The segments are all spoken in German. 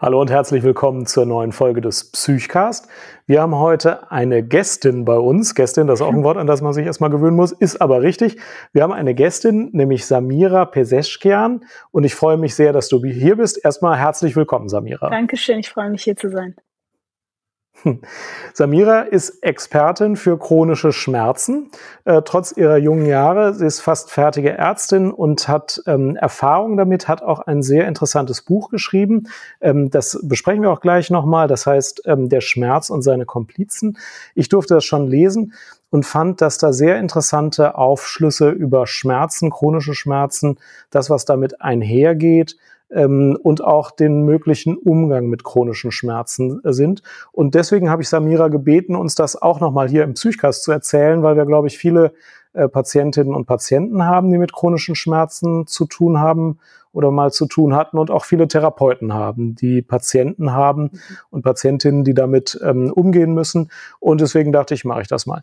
Hallo und herzlich willkommen zur neuen Folge des Psychcast. Wir haben heute eine Gästin bei uns. Gästin, das ist auch ein Wort, an das man sich erstmal gewöhnen muss, ist aber richtig. Wir haben eine Gästin, nämlich Samira Peseschkian. Und ich freue mich sehr, dass du hier bist. Erstmal herzlich willkommen, Samira. Dankeschön, ich freue mich hier zu sein. Samira ist Expertin für chronische Schmerzen. Äh, trotz ihrer jungen Jahre, sie ist fast fertige Ärztin und hat ähm, Erfahrung damit, hat auch ein sehr interessantes Buch geschrieben. Ähm, das besprechen wir auch gleich nochmal. Das heißt, ähm, Der Schmerz und seine Komplizen. Ich durfte das schon lesen und fand, dass da sehr interessante Aufschlüsse über Schmerzen, chronische Schmerzen, das, was damit einhergeht, ähm, und auch den möglichen Umgang mit chronischen Schmerzen äh, sind. Und deswegen habe ich Samira gebeten, uns das auch nochmal hier im Psychcast zu erzählen, weil wir, glaube ich, viele äh, Patientinnen und Patienten haben, die mit chronischen Schmerzen zu tun haben oder mal zu tun hatten und auch viele Therapeuten haben, die Patienten haben mhm. und Patientinnen, die damit ähm, umgehen müssen. Und deswegen dachte ich, mache ich das mal.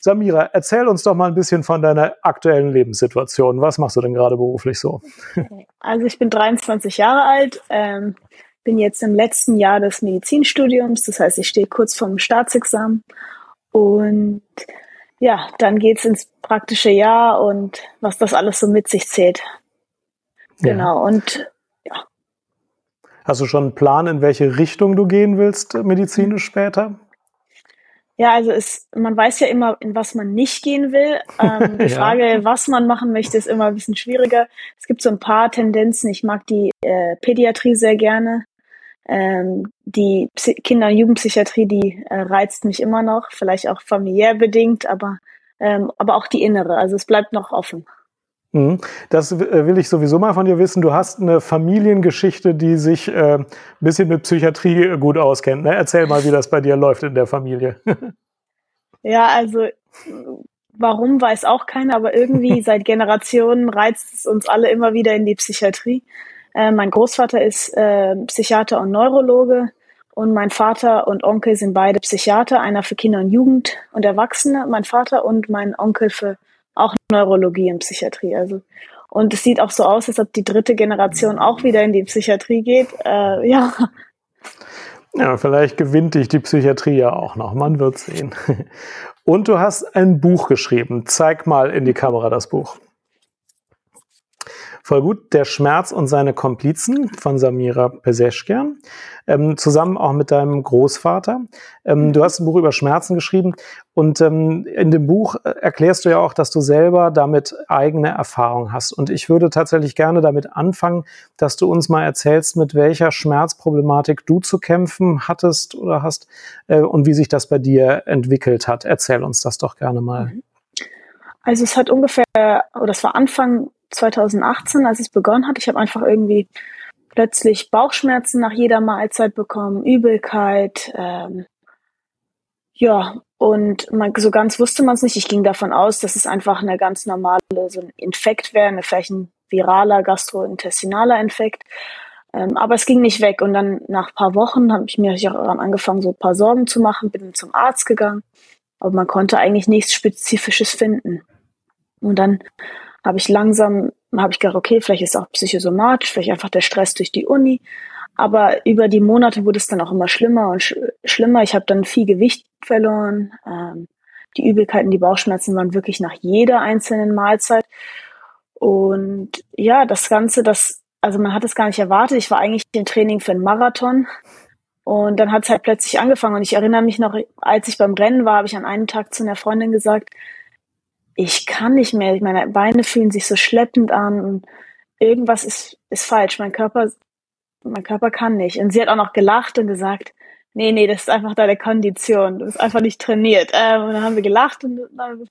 Samira, erzähl uns doch mal ein bisschen von deiner aktuellen Lebenssituation. Was machst du denn gerade beruflich so? Also ich bin 23 Jahre alt, ähm, bin jetzt im letzten Jahr des Medizinstudiums, das heißt, ich stehe kurz vorm Staatsexamen und ja, dann geht es ins praktische Jahr und was das alles so mit sich zählt. Genau, ja. und ja. Hast du schon einen Plan, in welche Richtung du gehen willst medizinisch später? Ja, also es, man weiß ja immer, in was man nicht gehen will. Ähm, die ja. Frage, was man machen möchte, ist immer ein bisschen schwieriger. Es gibt so ein paar Tendenzen. Ich mag die äh, Pädiatrie sehr gerne. Ähm, die Psy Kinder- und Jugendpsychiatrie, die äh, reizt mich immer noch, vielleicht auch familiär bedingt, aber, ähm, aber auch die innere. Also es bleibt noch offen. Mhm. Das äh, will ich sowieso mal von dir wissen. Du hast eine Familiengeschichte, die sich äh, ein bisschen mit Psychiatrie äh, gut auskennt. Ne? Erzähl mal, wie das bei dir läuft in der Familie. ja, also warum weiß auch keiner, aber irgendwie seit Generationen reizt es uns alle immer wieder in die Psychiatrie. Äh, mein Großvater ist äh, Psychiater und Neurologe und mein Vater und Onkel sind beide Psychiater, einer für Kinder und Jugend und Erwachsene, mein Vater und mein Onkel für auch Neurologie und Psychiatrie. Also und es sieht auch so aus, als ob die dritte Generation auch wieder in die Psychiatrie geht. Äh, ja. Ja, vielleicht gewinnt dich die Psychiatrie ja auch noch. Man wird sehen. Und du hast ein Buch geschrieben. Zeig mal in die Kamera das Buch. Voll gut. Der Schmerz und seine Komplizen von Samira Peseschkian, ähm, zusammen auch mit deinem Großvater. Ähm, du hast ein Buch über Schmerzen geschrieben und ähm, in dem Buch äh, erklärst du ja auch, dass du selber damit eigene Erfahrung hast. Und ich würde tatsächlich gerne damit anfangen, dass du uns mal erzählst, mit welcher Schmerzproblematik du zu kämpfen hattest oder hast äh, und wie sich das bei dir entwickelt hat. Erzähl uns das doch gerne mal. Also es hat ungefähr, oder es war Anfang 2018, als es begonnen hat. Ich habe einfach irgendwie plötzlich Bauchschmerzen nach jeder Mahlzeit bekommen, Übelkeit, ähm, ja, und man, so ganz wusste man es nicht. Ich ging davon aus, dass es einfach eine ganz normale, so ein Infekt wäre, eine, vielleicht ein viraler gastrointestinaler Infekt. Ähm, aber es ging nicht weg. Und dann nach paar Wochen habe ich mir auch angefangen, so ein paar Sorgen zu machen, bin zum Arzt gegangen. Aber man konnte eigentlich nichts Spezifisches finden. Und dann habe ich langsam, habe ich gedacht, okay, vielleicht ist es auch psychosomatisch, vielleicht einfach der Stress durch die Uni. Aber über die Monate wurde es dann auch immer schlimmer und sch schlimmer. Ich habe dann viel Gewicht verloren. Ähm, die Übelkeiten, die Bauchschmerzen waren wirklich nach jeder einzelnen Mahlzeit. Und ja, das Ganze, das, also man hat es gar nicht erwartet. Ich war eigentlich im Training für einen Marathon. Und dann hat es halt plötzlich angefangen. Und ich erinnere mich noch, als ich beim Rennen war, habe ich an einem Tag zu einer Freundin gesagt, ich kann nicht mehr, meine Beine fühlen sich so schleppend an und irgendwas ist, ist falsch. Mein Körper, mein Körper kann nicht. Und sie hat auch noch gelacht und gesagt, nee, nee, das ist einfach deine Kondition. Du bist einfach nicht trainiert. Ähm, und dann haben wir gelacht und dann,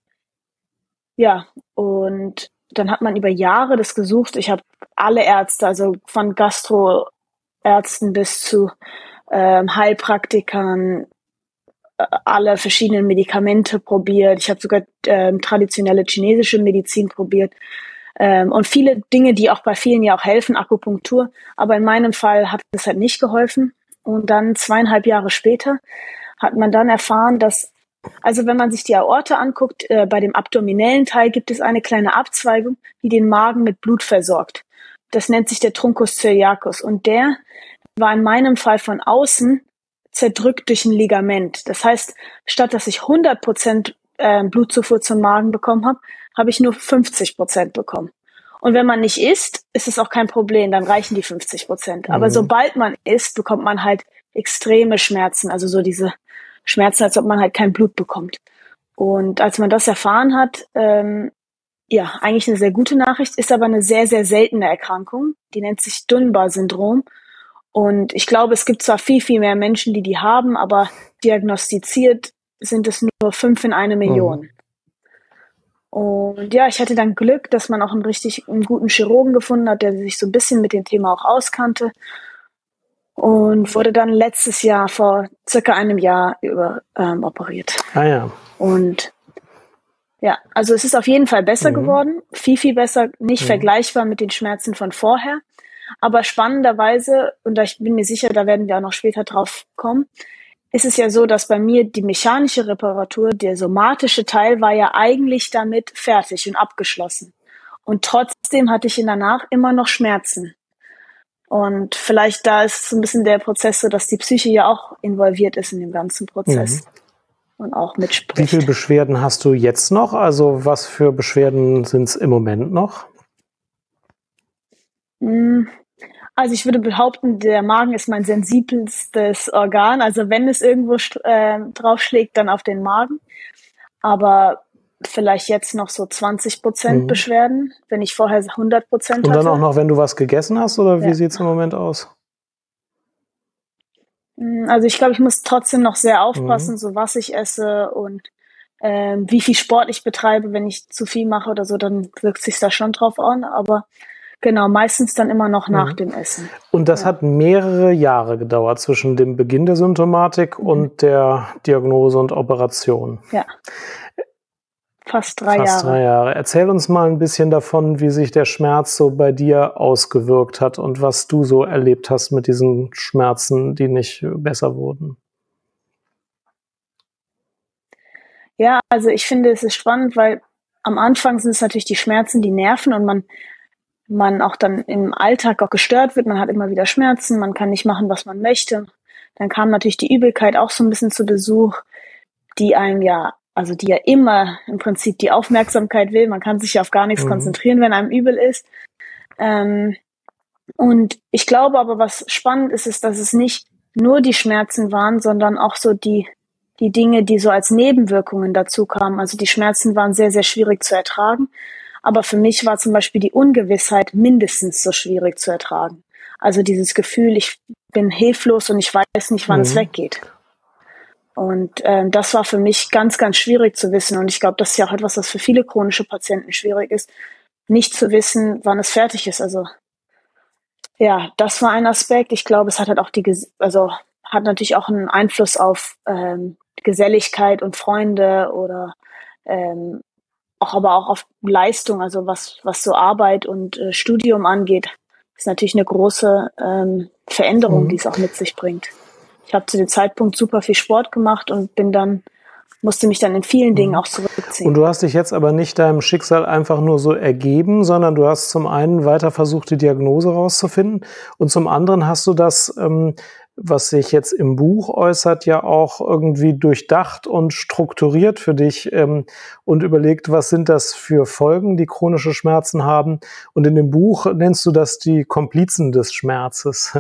ja, und dann hat man über Jahre das gesucht. Ich habe alle Ärzte, also von Gastroärzten bis zu ähm, Heilpraktikern, alle verschiedenen Medikamente probiert. Ich habe sogar ähm, traditionelle chinesische Medizin probiert. Ähm, und viele Dinge, die auch bei vielen ja auch helfen, Akupunktur. Aber in meinem Fall hat es halt nicht geholfen. Und dann zweieinhalb Jahre später hat man dann erfahren, dass, also wenn man sich die Aorte anguckt, äh, bei dem abdominellen Teil gibt es eine kleine Abzweigung, die den Magen mit Blut versorgt. Das nennt sich der Truncus celiacus. Und der war in meinem Fall von außen zerdrückt durch ein Ligament. Das heißt, statt dass ich 100 Prozent äh, Blutzufuhr zum Magen bekommen habe, habe ich nur 50 Prozent bekommen. Und wenn man nicht isst, ist es auch kein Problem, dann reichen die 50 Prozent. Mhm. Aber sobald man isst, bekommt man halt extreme Schmerzen, also so diese Schmerzen, als ob man halt kein Blut bekommt. Und als man das erfahren hat, ähm, ja, eigentlich eine sehr gute Nachricht, ist aber eine sehr, sehr seltene Erkrankung. Die nennt sich Dunbar-Syndrom. Und ich glaube, es gibt zwar viel, viel mehr Menschen, die die haben, aber diagnostiziert sind es nur fünf in eine Million. Mhm. Und ja, ich hatte dann Glück, dass man auch einen richtig einen guten Chirurgen gefunden hat, der sich so ein bisschen mit dem Thema auch auskannte. Und wurde dann letztes Jahr vor circa einem Jahr über ähm, operiert. Ah ja. Und ja, also es ist auf jeden Fall besser mhm. geworden, viel, viel besser, nicht mhm. vergleichbar mit den Schmerzen von vorher. Aber spannenderweise, und ich bin mir sicher, da werden wir auch noch später drauf kommen, ist es ja so, dass bei mir die mechanische Reparatur, der somatische Teil war ja eigentlich damit fertig und abgeschlossen. Und trotzdem hatte ich in danach immer noch Schmerzen. Und vielleicht da ist so ein bisschen der Prozess so, dass die Psyche ja auch involviert ist in dem ganzen Prozess. Mhm. Und auch mitspricht. Wie viele Beschwerden hast du jetzt noch? Also was für Beschwerden sind es im Moment noch? Hm, also ich würde behaupten, der Magen ist mein sensibelstes Organ. Also wenn es irgendwo äh, draufschlägt, dann auf den Magen. Aber vielleicht jetzt noch so 20 Prozent mhm. Beschwerden, wenn ich vorher 100 Prozent hatte. Und dann auch noch, wenn du was gegessen hast, oder wie ja. sieht es im Moment aus? Hm, also ich glaube, ich muss trotzdem noch sehr aufpassen, mhm. so was ich esse und ähm, wie viel Sport ich betreibe. Wenn ich zu viel mache oder so, dann wirkt sich da schon drauf an. Aber Genau, meistens dann immer noch nach mhm. dem Essen. Und das ja. hat mehrere Jahre gedauert zwischen dem Beginn der Symptomatik mhm. und der Diagnose und Operation. Ja. Fast drei Fast Jahre. drei Jahre. Erzähl uns mal ein bisschen davon, wie sich der Schmerz so bei dir ausgewirkt hat und was du so erlebt hast mit diesen Schmerzen, die nicht besser wurden. Ja, also ich finde, es ist spannend, weil am Anfang sind es natürlich die Schmerzen, die nerven und man man auch dann im Alltag auch gestört wird, man hat immer wieder Schmerzen, man kann nicht machen, was man möchte. Dann kam natürlich die Übelkeit auch so ein bisschen zu Besuch, die einem ja, also die ja immer im Prinzip die Aufmerksamkeit will. Man kann sich ja auf gar nichts mhm. konzentrieren, wenn einem übel ist. Ähm, und ich glaube aber, was spannend ist, ist, dass es nicht nur die Schmerzen waren, sondern auch so die, die Dinge, die so als Nebenwirkungen dazu kamen. Also die Schmerzen waren sehr, sehr schwierig zu ertragen. Aber für mich war zum Beispiel die Ungewissheit mindestens so schwierig zu ertragen. Also dieses Gefühl, ich bin hilflos und ich weiß nicht, wann mhm. es weggeht. Und ähm, das war für mich ganz, ganz schwierig zu wissen. Und ich glaube, das ist ja auch etwas, was für viele chronische Patienten schwierig ist, nicht zu wissen, wann es fertig ist. Also ja, das war ein Aspekt. Ich glaube, es hat halt auch die, also hat natürlich auch einen Einfluss auf ähm, Geselligkeit und Freunde oder ähm, auch aber auch auf Leistung, also was, was so Arbeit und äh, Studium angeht, ist natürlich eine große ähm, Veränderung, mhm. die es auch mit sich bringt. Ich habe zu dem Zeitpunkt super viel Sport gemacht und bin dann musste mich dann in vielen Dingen mhm. auch zurückziehen. Und du hast dich jetzt aber nicht deinem Schicksal einfach nur so ergeben, sondern du hast zum einen weiter versucht, die Diagnose rauszufinden und zum anderen hast du das ähm, was sich jetzt im Buch äußert, ja auch irgendwie durchdacht und strukturiert für dich ähm, und überlegt, was sind das für Folgen, die chronische Schmerzen haben. Und in dem Buch nennst du das die Komplizen des Schmerzes.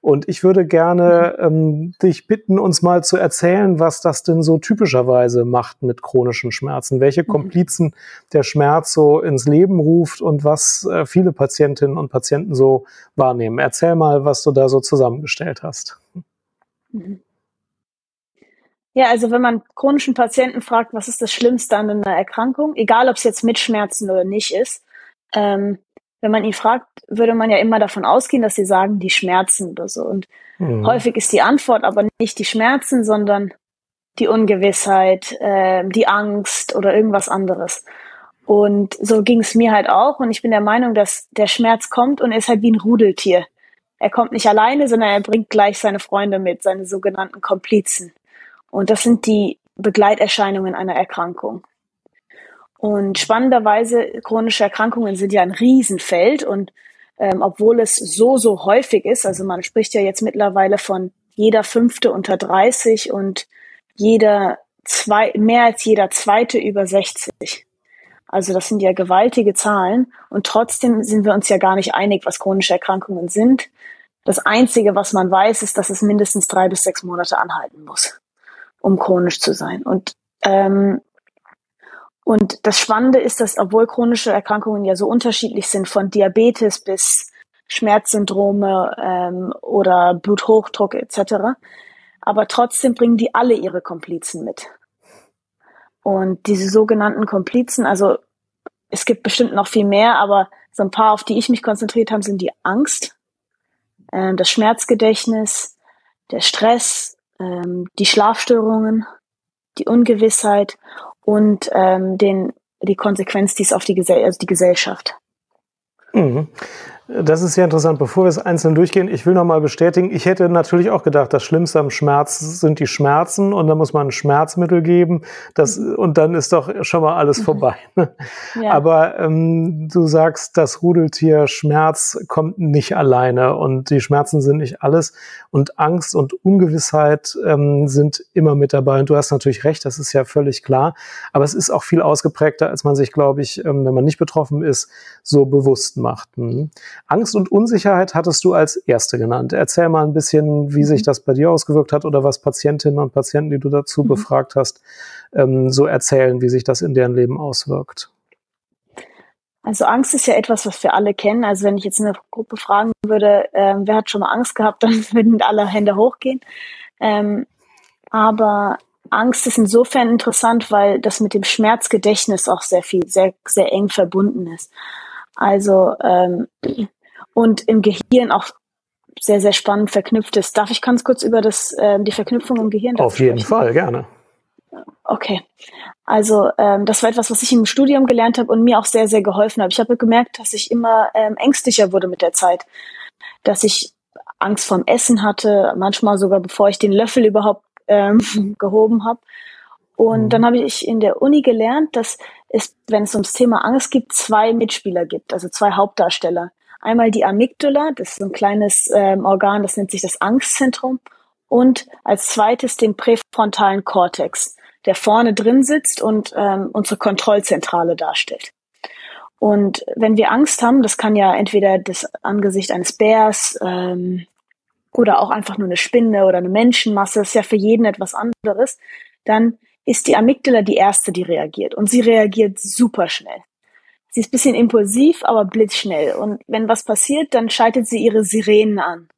Und ich würde gerne mhm. ähm, dich bitten, uns mal zu erzählen, was das denn so typischerweise macht mit chronischen Schmerzen, welche mhm. Komplizen der Schmerz so ins Leben ruft und was äh, viele Patientinnen und Patienten so wahrnehmen. Erzähl mal, was du da so zusammengestellt hast. Mhm. Ja, also wenn man chronischen Patienten fragt, was ist das Schlimmste an einer Erkrankung, egal ob es jetzt mit Schmerzen oder nicht ist, ähm, wenn man ihn fragt, würde man ja immer davon ausgehen, dass sie sagen, die Schmerzen oder so. Und mhm. häufig ist die Antwort aber nicht die Schmerzen, sondern die Ungewissheit, äh, die Angst oder irgendwas anderes. Und so ging es mir halt auch. Und ich bin der Meinung, dass der Schmerz kommt und er ist halt wie ein Rudeltier. Er kommt nicht alleine, sondern er bringt gleich seine Freunde mit, seine sogenannten Komplizen. Und das sind die Begleiterscheinungen einer Erkrankung. Und spannenderweise, chronische Erkrankungen sind ja ein Riesenfeld und ähm, obwohl es so, so häufig ist, also man spricht ja jetzt mittlerweile von jeder fünfte unter 30 und jeder zwei, mehr als jeder zweite über 60. Also das sind ja gewaltige Zahlen und trotzdem sind wir uns ja gar nicht einig, was chronische Erkrankungen sind. Das Einzige, was man weiß, ist, dass es mindestens drei bis sechs Monate anhalten muss, um chronisch zu sein. Und ähm, und das Spannende ist, dass obwohl chronische Erkrankungen ja so unterschiedlich sind, von Diabetes bis Schmerzsyndrome ähm, oder Bluthochdruck etc., aber trotzdem bringen die alle ihre Komplizen mit. Und diese sogenannten Komplizen, also es gibt bestimmt noch viel mehr, aber so ein paar, auf die ich mich konzentriert habe, sind die Angst, äh, das Schmerzgedächtnis, der Stress, ähm, die Schlafstörungen, die Ungewissheit und ähm, den, die Konsequenz dies auf die, Gesell also die Gesellschaft. Mhm. Das ist sehr interessant. Bevor wir es einzeln durchgehen, ich will nochmal bestätigen, ich hätte natürlich auch gedacht, das Schlimmste am Schmerz sind die Schmerzen und dann muss man ein Schmerzmittel geben das, und dann ist doch schon mal alles vorbei. Ne? Ja. Aber ähm, du sagst, das Rudeltier Schmerz kommt nicht alleine und die Schmerzen sind nicht alles und Angst und Ungewissheit ähm, sind immer mit dabei. Und du hast natürlich recht, das ist ja völlig klar. Aber es ist auch viel ausgeprägter, als man sich, glaube ich, ähm, wenn man nicht betroffen ist, so bewusst macht. Mhm. Angst und Unsicherheit hattest du als erste genannt. Erzähl mal ein bisschen, wie sich mhm. das bei dir ausgewirkt hat oder was Patientinnen und Patienten, die du dazu mhm. befragt hast, ähm, so erzählen, wie sich das in deren Leben auswirkt. Also Angst ist ja etwas, was wir alle kennen. Also wenn ich jetzt in der Gruppe fragen würde, ähm, wer hat schon mal Angst gehabt, dann würden alle Hände hochgehen. Ähm, aber Angst ist insofern interessant, weil das mit dem Schmerzgedächtnis auch sehr viel, sehr, sehr eng verbunden ist. Also ähm, und im Gehirn auch sehr, sehr spannend verknüpft ist. Darf ich ganz kurz über das, äh, die Verknüpfung im Gehirn Auf jeden sprechen? Fall, gerne. Okay. Also ähm, das war etwas, was ich im Studium gelernt habe und mir auch sehr, sehr geholfen hat. Ich habe gemerkt, dass ich immer ähm, ängstlicher wurde mit der Zeit. Dass ich Angst vorm Essen hatte, manchmal sogar bevor ich den Löffel überhaupt ähm, gehoben habe. Und mhm. dann habe ich in der Uni gelernt, dass es, wenn es ums Thema Angst gibt, zwei Mitspieler gibt, also zwei Hauptdarsteller. Einmal die Amygdala, das ist so ein kleines ähm, Organ, das nennt sich das Angstzentrum. Und als zweites den präfrontalen Kortex, der vorne drin sitzt und ähm, unsere Kontrollzentrale darstellt. Und wenn wir Angst haben, das kann ja entweder das Angesicht eines Bärs ähm, oder auch einfach nur eine Spinne oder eine Menschenmasse, ist ja für jeden etwas anderes, dann ist die Amygdala die erste, die reagiert. Und sie reagiert super schnell. Sie ist ein bisschen impulsiv, aber blitzschnell. Und wenn was passiert, dann schaltet sie ihre Sirenen an.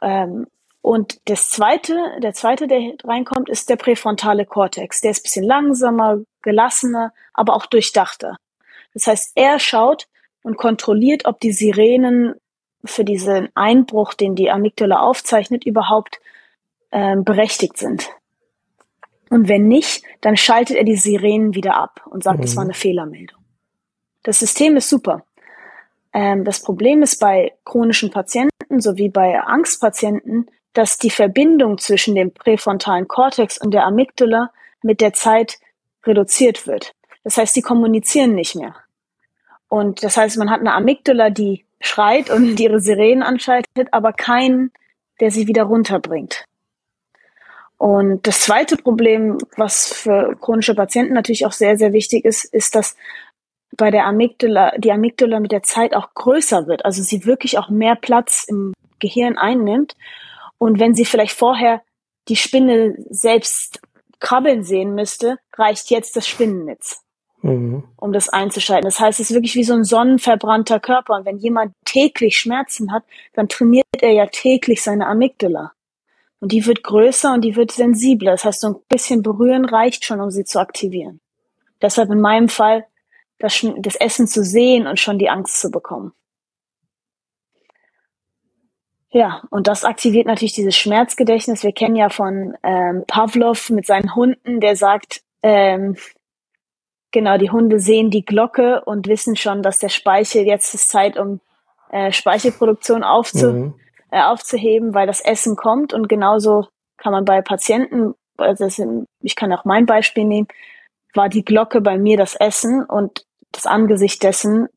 Ähm, und das zweite, der zweite, der reinkommt, ist der präfrontale Kortex. Der ist ein bisschen langsamer, gelassener, aber auch durchdachter. Das heißt, er schaut und kontrolliert, ob die Sirenen für diesen Einbruch, den die Amygdala aufzeichnet, überhaupt ähm, berechtigt sind. Und wenn nicht, dann schaltet er die Sirenen wieder ab und sagt, es mhm. war eine Fehlermeldung. Das System ist super. Ähm, das Problem ist bei chronischen Patienten sowie bei Angstpatienten, dass die Verbindung zwischen dem präfrontalen Kortex und der Amygdala mit der Zeit reduziert wird. Das heißt, die kommunizieren nicht mehr. Und das heißt, man hat eine Amygdala, die schreit und ihre Sirenen anschaltet, aber keinen, der sie wieder runterbringt. Und das zweite Problem, was für chronische Patienten natürlich auch sehr, sehr wichtig ist, ist, dass bei der Amygdala, die Amygdala mit der Zeit auch größer wird, also sie wirklich auch mehr Platz im Gehirn einnimmt. Und wenn sie vielleicht vorher die Spinne selbst krabbeln sehen müsste, reicht jetzt das Spinnennetz, mhm. um das einzuschalten. Das heißt, es ist wirklich wie so ein sonnenverbrannter Körper. Und wenn jemand täglich Schmerzen hat, dann trainiert er ja täglich seine Amygdala. Und die wird größer und die wird sensibler. Das heißt, so ein bisschen berühren reicht schon, um sie zu aktivieren. Deshalb in meinem Fall das, das Essen zu sehen und schon die Angst zu bekommen. Ja, und das aktiviert natürlich dieses Schmerzgedächtnis. Wir kennen ja von ähm, Pavlov mit seinen Hunden, der sagt, ähm, genau, die Hunde sehen die Glocke und wissen schon, dass der Speichel jetzt ist Zeit, um äh, Speichelproduktion aufzu, mhm. Äh, aufzuheben, weil das Essen kommt. Und genauso kann man bei Patienten, also sind, ich kann auch mein Beispiel nehmen, war die Glocke bei mir das Essen und das Angesicht dessen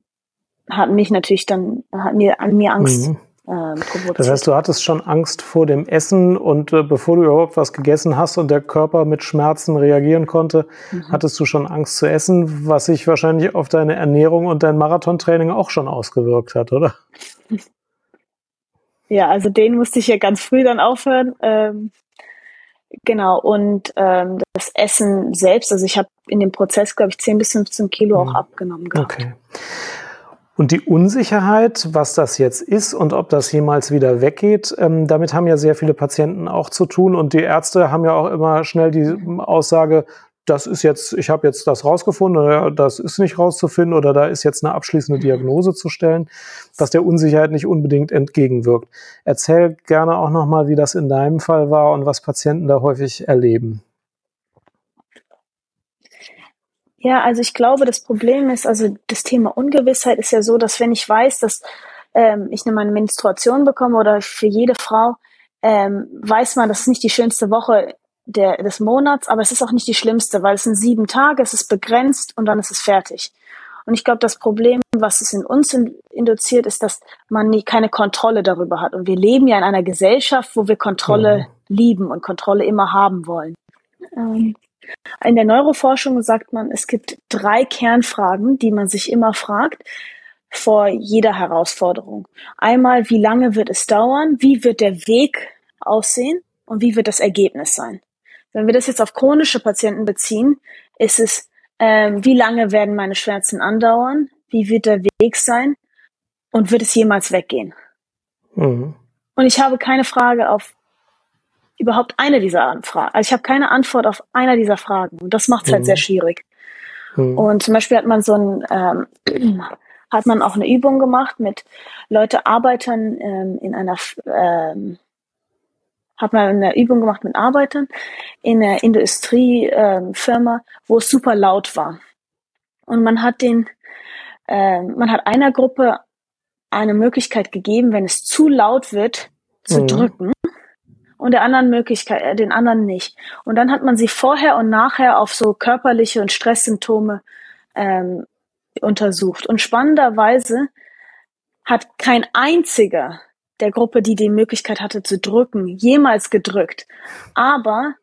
hat mich natürlich dann, hat mir an mir Angst mhm ähm, Das heißt, du hattest schon Angst vor dem Essen und äh, bevor du überhaupt was gegessen hast und der Körper mit Schmerzen reagieren konnte, mhm. hattest du schon Angst zu essen, was sich wahrscheinlich auf deine Ernährung und dein Marathontraining auch schon ausgewirkt hat, oder? Ja, also den musste ich ja ganz früh dann aufhören. Ähm, genau, und ähm, das Essen selbst, also ich habe in dem Prozess, glaube ich, 10 bis 15 Kilo mhm. auch abgenommen gehabt. Okay. Und die Unsicherheit, was das jetzt ist und ob das jemals wieder weggeht, ähm, damit haben ja sehr viele Patienten auch zu tun. Und die Ärzte haben ja auch immer schnell die Aussage, das ist jetzt, ich habe jetzt das rausgefunden oder das ist nicht rauszufinden oder da ist jetzt eine abschließende Diagnose zu stellen, was der Unsicherheit nicht unbedingt entgegenwirkt. Erzähl gerne auch nochmal, wie das in deinem Fall war und was Patienten da häufig erleben. Ja, also ich glaube, das Problem ist, also das Thema Ungewissheit ist ja so, dass wenn ich weiß, dass ähm, ich eine Menstruation bekomme oder für jede Frau, ähm, weiß man, das ist nicht die schönste Woche der, des Monats, aber es ist auch nicht die schlimmste, weil es sind sieben Tage, es ist begrenzt und dann ist es fertig. Und ich glaube, das Problem, was es in uns induziert, ist, dass man nie, keine Kontrolle darüber hat. Und wir leben ja in einer Gesellschaft, wo wir Kontrolle mhm. lieben und Kontrolle immer haben wollen. Ähm, in der Neuroforschung sagt man, es gibt drei Kernfragen, die man sich immer fragt vor jeder Herausforderung. Einmal, wie lange wird es dauern? Wie wird der Weg aussehen? Und wie wird das Ergebnis sein? Wenn wir das jetzt auf chronische Patienten beziehen, ist es, ähm, wie lange werden meine Schmerzen andauern? Wie wird der Weg sein? Und wird es jemals weggehen? Mhm. Und ich habe keine Frage auf überhaupt eine dieser Fragen. Also ich habe keine Antwort auf einer dieser Fragen. Und das macht es halt mhm. sehr schwierig. Mhm. Und zum Beispiel hat man so ein, ähm, hat man auch eine Übung gemacht mit Leute Arbeitern ähm, in einer, ähm, hat man eine Übung gemacht mit Arbeitern in einer Industriefirma, ähm, wo es super laut war. Und man hat den, äh, man hat einer Gruppe eine Möglichkeit gegeben, wenn es zu laut wird, zu mhm. drücken und der anderen Möglichkeit, äh, den anderen nicht. Und dann hat man sie vorher und nachher auf so körperliche und Stresssymptome ähm, untersucht. Und spannenderweise hat kein einziger der Gruppe, die die Möglichkeit hatte zu drücken, jemals gedrückt. Aber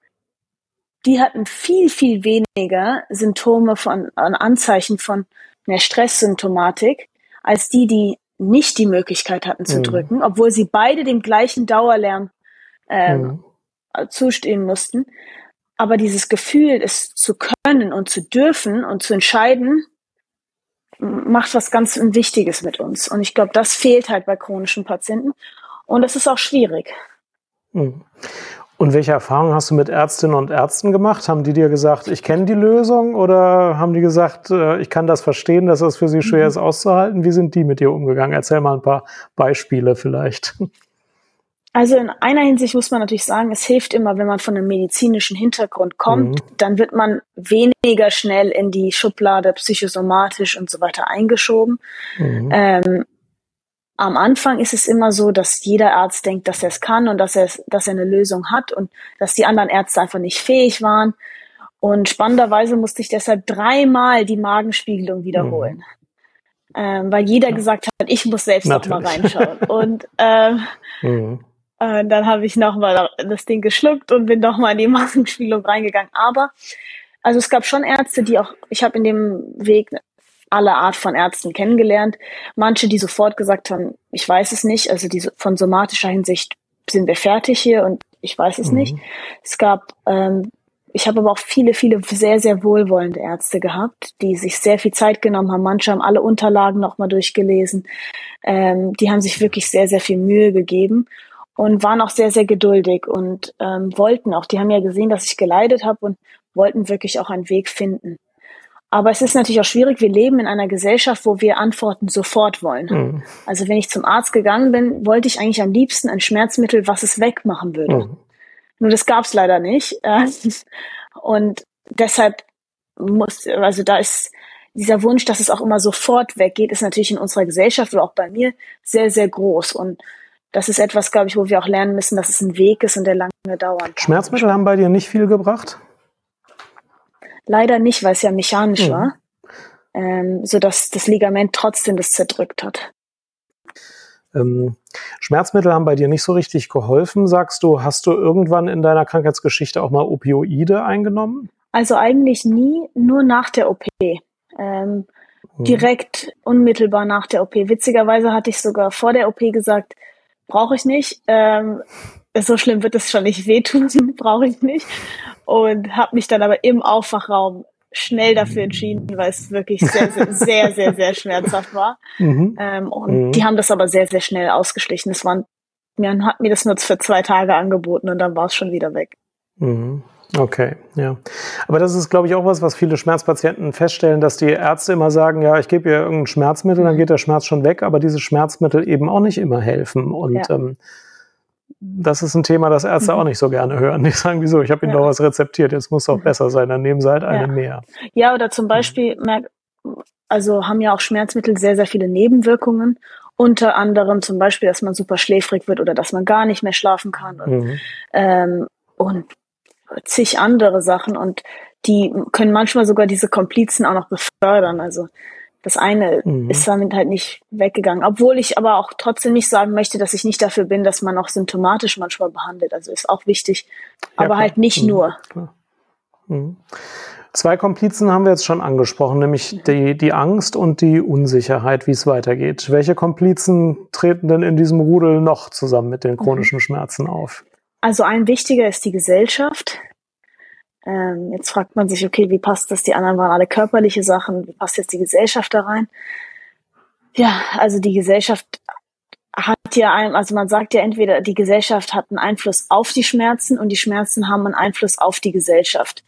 die hatten viel, viel weniger Symptome von, Anzeichen von einer Stresssymptomatik als die, die nicht die Möglichkeit hatten zu mhm. drücken, obwohl sie beide dem gleichen Dauerlärm ähm, mhm. zustehen mussten. Aber dieses Gefühl, es zu können und zu dürfen und zu entscheiden, macht was ganz Wichtiges mit uns. Und ich glaube, das fehlt halt bei chronischen Patienten. Und das ist auch schwierig. Mhm. Und welche Erfahrungen hast du mit Ärztinnen und Ärzten gemacht? Haben die dir gesagt, ich kenne die Lösung oder haben die gesagt, äh, ich kann das verstehen, dass es für sie schwer mhm. ist auszuhalten? Wie sind die mit dir umgegangen? Erzähl mal ein paar Beispiele vielleicht. Also in einer Hinsicht muss man natürlich sagen, es hilft immer, wenn man von einem medizinischen Hintergrund kommt, mhm. dann wird man weniger schnell in die Schublade psychosomatisch und so weiter eingeschoben. Mhm. Ähm, am Anfang ist es immer so, dass jeder Arzt denkt, dass er es kann und dass er, dass er eine Lösung hat und dass die anderen Ärzte einfach nicht fähig waren. Und spannenderweise musste ich deshalb dreimal die Magenspiegelung wiederholen. Mhm. Ähm, weil jeder gesagt hat, ich muss selbst Natürlich. noch mal reinschauen. Und ähm, mhm. Äh, dann habe ich nochmal das Ding geschluckt und bin nochmal in die Massenspielung reingegangen. Aber, also es gab schon Ärzte, die auch, ich habe in dem Weg alle Art von Ärzten kennengelernt. Manche, die sofort gesagt haben, ich weiß es nicht, also die von somatischer Hinsicht sind wir fertig hier und ich weiß es mhm. nicht. Es gab, ähm, ich habe aber auch viele, viele sehr, sehr wohlwollende Ärzte gehabt, die sich sehr viel Zeit genommen haben. Manche haben alle Unterlagen nochmal durchgelesen. Ähm, die haben sich wirklich sehr, sehr viel Mühe gegeben und waren auch sehr, sehr geduldig und ähm, wollten auch, die haben ja gesehen, dass ich geleidet habe und wollten wirklich auch einen Weg finden. Aber es ist natürlich auch schwierig. Wir leben in einer Gesellschaft, wo wir Antworten sofort wollen. Mhm. Also wenn ich zum Arzt gegangen bin, wollte ich eigentlich am liebsten ein Schmerzmittel, was es wegmachen würde. Mhm. Nur das gab es leider nicht. Und deshalb muss, also da ist dieser Wunsch, dass es auch immer sofort weggeht, ist natürlich in unserer Gesellschaft oder auch bei mir sehr, sehr groß. Und das ist etwas, glaube ich, wo wir auch lernen müssen, dass es ein Weg ist und der lange dauern kann. Schmerzmittel haben bei dir nicht viel gebracht? Leider nicht, weil es ja mechanisch mhm. war, ähm, so dass das Ligament trotzdem das zerdrückt hat. Ähm, Schmerzmittel haben bei dir nicht so richtig geholfen, sagst du. Hast du irgendwann in deiner Krankheitsgeschichte auch mal Opioide eingenommen? Also eigentlich nie, nur nach der OP. Ähm, mhm. Direkt unmittelbar nach der OP. Witzigerweise hatte ich sogar vor der OP gesagt, brauche ich nicht. Ähm, so schlimm wird es schon nicht wehtun, brauche ich nicht. Und habe mich dann aber im Aufwachraum schnell dafür entschieden, weil es wirklich sehr, sehr, sehr, sehr, sehr schmerzhaft war. Mhm. Ähm, und mhm. die haben das aber sehr, sehr schnell ausgeschlichen. Es waren, man hat mir das nur für zwei Tage angeboten und dann war es schon wieder weg. Mhm. Okay, ja. Aber das ist, glaube ich, auch was, was viele Schmerzpatienten feststellen, dass die Ärzte immer sagen, ja, ich gebe ihr irgendein Schmerzmittel, dann mhm. geht der Schmerz schon weg, aber diese Schmerzmittel eben auch nicht immer helfen. Und ja. ähm, das ist ein Thema, das Ärzte mhm. auch nicht so gerne hören. Die sagen, wieso, ich habe Ihnen ja. doch was rezeptiert, jetzt muss doch mhm. besser sein, dann nehmen Sie halt eine ja. mehr. Ja, oder zum Beispiel, also haben ja auch Schmerzmittel sehr, sehr viele Nebenwirkungen. Unter anderem zum Beispiel, dass man super schläfrig wird oder dass man gar nicht mehr schlafen kann. Und, mhm. ähm, und zig andere Sachen. Und die können manchmal sogar diese Komplizen auch noch befördern. Also das eine mhm. ist damit halt nicht weggegangen. Obwohl ich aber auch trotzdem nicht sagen möchte, dass ich nicht dafür bin, dass man auch symptomatisch manchmal behandelt. Also ist auch wichtig, aber ja, halt nicht mhm. nur. Mhm. Zwei Komplizen haben wir jetzt schon angesprochen, nämlich die, die Angst und die Unsicherheit, wie es weitergeht. Welche Komplizen treten denn in diesem Rudel noch zusammen mit den chronischen mhm. Schmerzen auf? Also ein wichtiger ist die Gesellschaft. Ähm, jetzt fragt man sich, okay, wie passt das? Die anderen waren alle körperliche Sachen. Wie passt jetzt die Gesellschaft da rein? Ja, also die Gesellschaft hat ja ein, also man sagt ja entweder, die Gesellschaft hat einen Einfluss auf die Schmerzen und die Schmerzen haben einen Einfluss auf die Gesellschaft.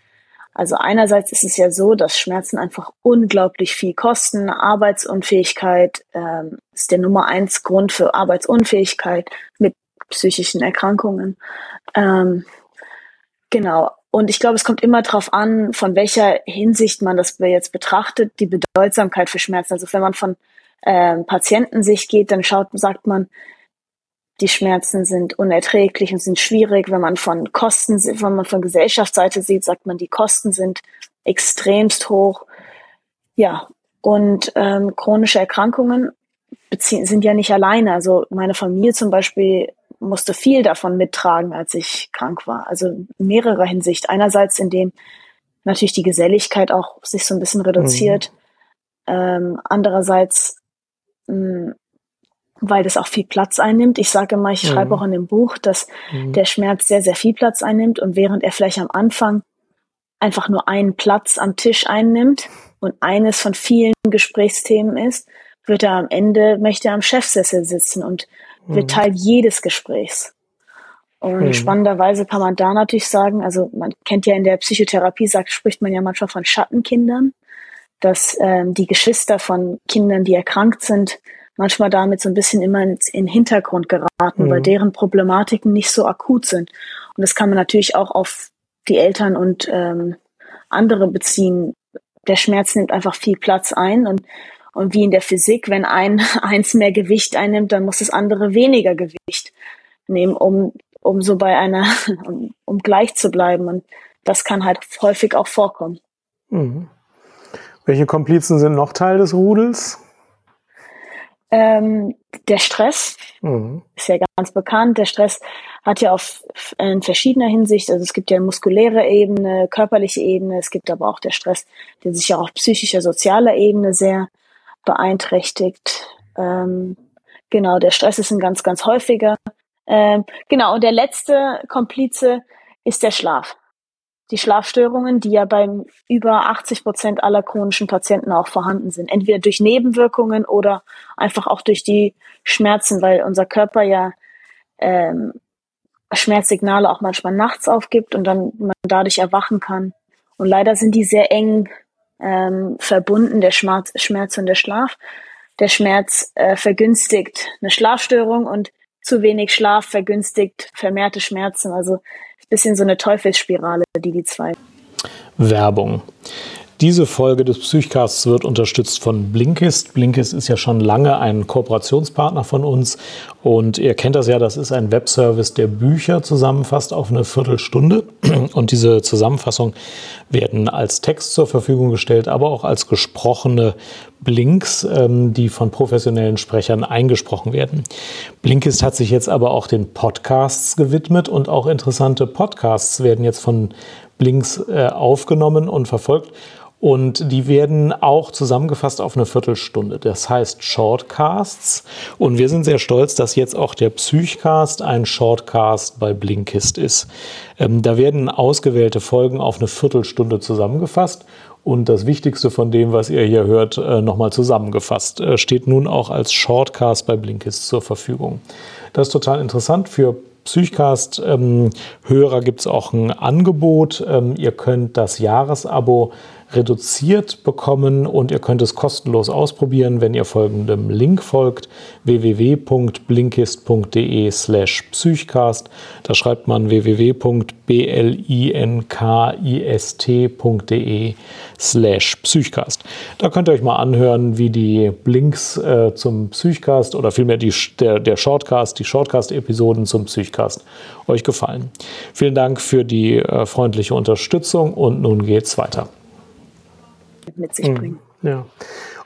Also einerseits ist es ja so, dass Schmerzen einfach unglaublich viel kosten. Arbeitsunfähigkeit ähm, ist der Nummer eins Grund für Arbeitsunfähigkeit mit psychischen Erkrankungen. Ähm, genau. Und ich glaube, es kommt immer darauf an, von welcher Hinsicht man das jetzt betrachtet, die Bedeutsamkeit für Schmerzen. Also wenn man von ähm, Patientensicht geht, dann schaut, sagt man, die Schmerzen sind unerträglich und sind schwierig. Wenn man von Kosten, wenn man von Gesellschaftsseite sieht, sagt man, die Kosten sind extremst hoch. Ja, und ähm, chronische Erkrankungen sind ja nicht alleine. Also meine Familie zum Beispiel musste viel davon mittragen, als ich krank war. Also in mehrerer Hinsicht. Einerseits, indem natürlich die Geselligkeit auch sich so ein bisschen reduziert. Mhm. Ähm, andererseits, mh, hm, weil das auch viel Platz einnimmt. Ich sage immer, ich mhm. schreibe auch in dem Buch, dass mhm. der Schmerz sehr, sehr viel Platz einnimmt und während er vielleicht am Anfang einfach nur einen Platz am Tisch einnimmt und eines von vielen Gesprächsthemen ist, wird er am Ende, möchte er am Chefsessel sitzen und wird mhm. Teil jedes Gesprächs. Und mhm. spannenderweise kann man da natürlich sagen, also man kennt ja in der Psychotherapie, sagt, spricht man ja manchmal von Schattenkindern, dass ähm, die Geschwister von Kindern, die erkrankt sind, manchmal damit so ein bisschen immer ins, in den Hintergrund geraten, mhm. weil deren Problematiken nicht so akut sind. Und das kann man natürlich auch auf die Eltern und ähm, andere beziehen. Der Schmerz nimmt einfach viel Platz ein und und wie in der Physik, wenn ein eins mehr Gewicht einnimmt, dann muss das andere weniger Gewicht nehmen, um, um so bei einer, um, um gleich zu bleiben. Und das kann halt häufig auch vorkommen. Mhm. Welche Komplizen sind noch Teil des Rudels? Ähm, der Stress mhm. ist ja ganz bekannt. Der Stress hat ja auf in verschiedener Hinsicht, also es gibt ja muskuläre Ebene, körperliche Ebene, es gibt aber auch der Stress, der sich ja auf psychischer, sozialer Ebene sehr beeinträchtigt. Ähm, genau, der Stress ist ein ganz, ganz häufiger. Ähm, genau, und der letzte Komplize ist der Schlaf. Die Schlafstörungen, die ja beim über 80 Prozent aller chronischen Patienten auch vorhanden sind. Entweder durch Nebenwirkungen oder einfach auch durch die Schmerzen, weil unser Körper ja ähm, Schmerzsignale auch manchmal nachts aufgibt und dann man dadurch erwachen kann. Und leider sind die sehr eng ähm, verbunden, der Schmerz, Schmerz und der Schlaf. Der Schmerz äh, vergünstigt eine Schlafstörung und zu wenig Schlaf vergünstigt vermehrte Schmerzen. Also ein bisschen so eine Teufelsspirale, die die zwei. Werbung. Diese Folge des Psychcasts wird unterstützt von Blinkist. Blinkist ist ja schon lange ein Kooperationspartner von uns und ihr kennt das ja, das ist ein Webservice, der Bücher zusammenfasst auf eine Viertelstunde und diese Zusammenfassung werden als Text zur Verfügung gestellt, aber auch als gesprochene Blinks, ähm, die von professionellen Sprechern eingesprochen werden. Blinkist hat sich jetzt aber auch den Podcasts gewidmet und auch interessante Podcasts werden jetzt von Blinks äh, aufgenommen und verfolgt. Und die werden auch zusammengefasst auf eine Viertelstunde. Das heißt Shortcasts. Und wir sind sehr stolz, dass jetzt auch der Psychcast ein Shortcast bei Blinkist ist. Ähm, da werden ausgewählte Folgen auf eine Viertelstunde zusammengefasst. Und das Wichtigste von dem, was ihr hier hört, äh, nochmal zusammengefasst, äh, steht nun auch als Shortcast bei Blinkist zur Verfügung. Das ist total interessant für Psychcast-Hörer ähm, gibt es auch ein Angebot. Ähm, ihr könnt das Jahresabo reduziert bekommen und ihr könnt es kostenlos ausprobieren, wenn ihr folgendem Link folgt www.blinkist.de slash psychcast. Da schreibt man www.blinkist.de slash psychcast. Da könnt ihr euch mal anhören, wie die Blinks äh, zum Psychcast oder vielmehr die, der, der Shortcast, die Shortcast-Episoden zum Psychcast euch gefallen. Vielen Dank für die äh, freundliche Unterstützung und nun geht's weiter mit sich mhm. bringen. Ja.